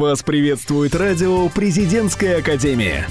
Вас приветствует радио «Президентская академия».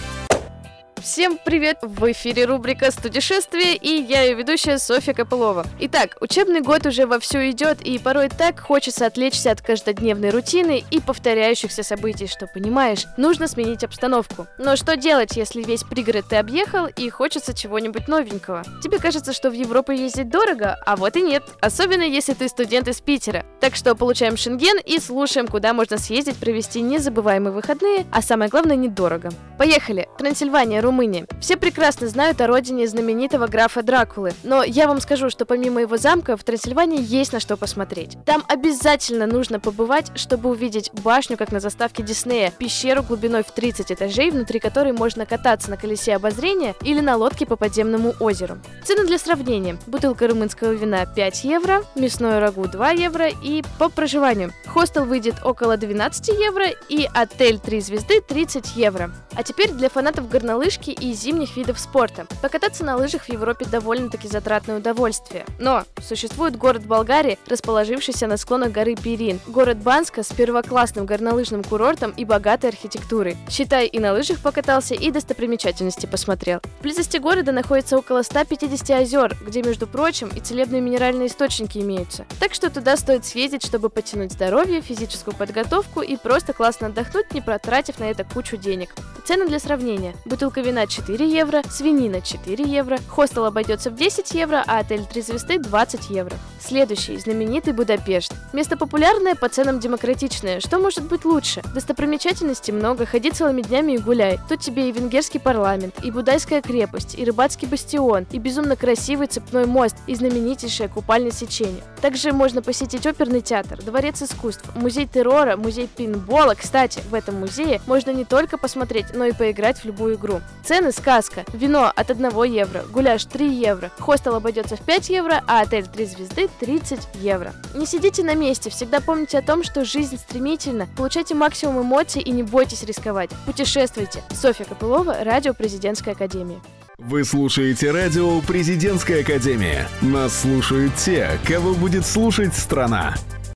Всем привет! В эфире рубрика «Студишествие» и я ее ведущая Софья Копылова. Итак, учебный год уже вовсю идет, и порой так хочется отвлечься от каждодневной рутины и повторяющихся событий, что, понимаешь, нужно сменить обстановку. Но что делать, если весь пригород ты объехал и хочется чего-нибудь новенького? Тебе кажется, что в Европу ездить дорого, а вот и нет. Особенно, если ты студент из Питера. Так что получаем шенген и слушаем, куда можно съездить, провести незабываемые выходные, а самое главное, недорого. Поехали! Трансильвания, Румыния. Все прекрасно знают о родине знаменитого графа Дракулы, но я вам скажу, что помимо его замка в Трансильвании есть на что посмотреть. Там обязательно нужно побывать, чтобы увидеть башню, как на заставке Диснея, пещеру глубиной в 30 этажей, внутри которой можно кататься на колесе обозрения или на лодке по подземному озеру. Цены для сравнения. Бутылка румынского вина 5 евро, мясное рагу 2 евро и по проживанию. Хостел выйдет около 12 евро и отель 3 звезды 30 евро. А теперь для фанатов горнолыж горнолыжки и зимних видов спорта. Покататься на лыжах в Европе довольно-таки затратное удовольствие. Но существует город Болгарии, расположившийся на склонах горы Пирин. Город Банска с первоклассным горнолыжным курортом и богатой архитектурой. Считай, и на лыжах покатался, и достопримечательности посмотрел. В близости города находится около 150 озер, где, между прочим, и целебные минеральные источники имеются. Так что туда стоит съездить, чтобы потянуть здоровье, физическую подготовку и просто классно отдохнуть, не протратив на это кучу денег. Цены для сравнения. Бутылка вина 4 евро, свинина 4 евро, хостел обойдется в 10 евро, а отель 3 звезды 20 евро. Следующий, знаменитый Будапешт. Место популярное, по ценам демократичное. Что может быть лучше? Достопримечательностей много, ходи целыми днями и гуляй. Тут тебе и венгерский парламент, и Будайская крепость, и рыбацкий бастион, и безумно красивый цепной мост, и знаменитейшее купальное сечение. Также можно посетить оперный театр, дворец искусств, музей террора, музей пинбола. Кстати, в этом музее можно не только посмотреть, но и поиграть в любую игру. Цены сказка. Вино от 1 евро, гуляш 3 евро, хостел обойдется в 5 евро, а отель 3 звезды 30 евро. Не сидите на месте, всегда помните о том, что жизнь стремительна, получайте максимум эмоций и не бойтесь рисковать. Путешествуйте. Софья Копылова, Радио Президентская Академия. Вы слушаете радио «Президентская академия». Нас слушают те, кого будет слушать страна.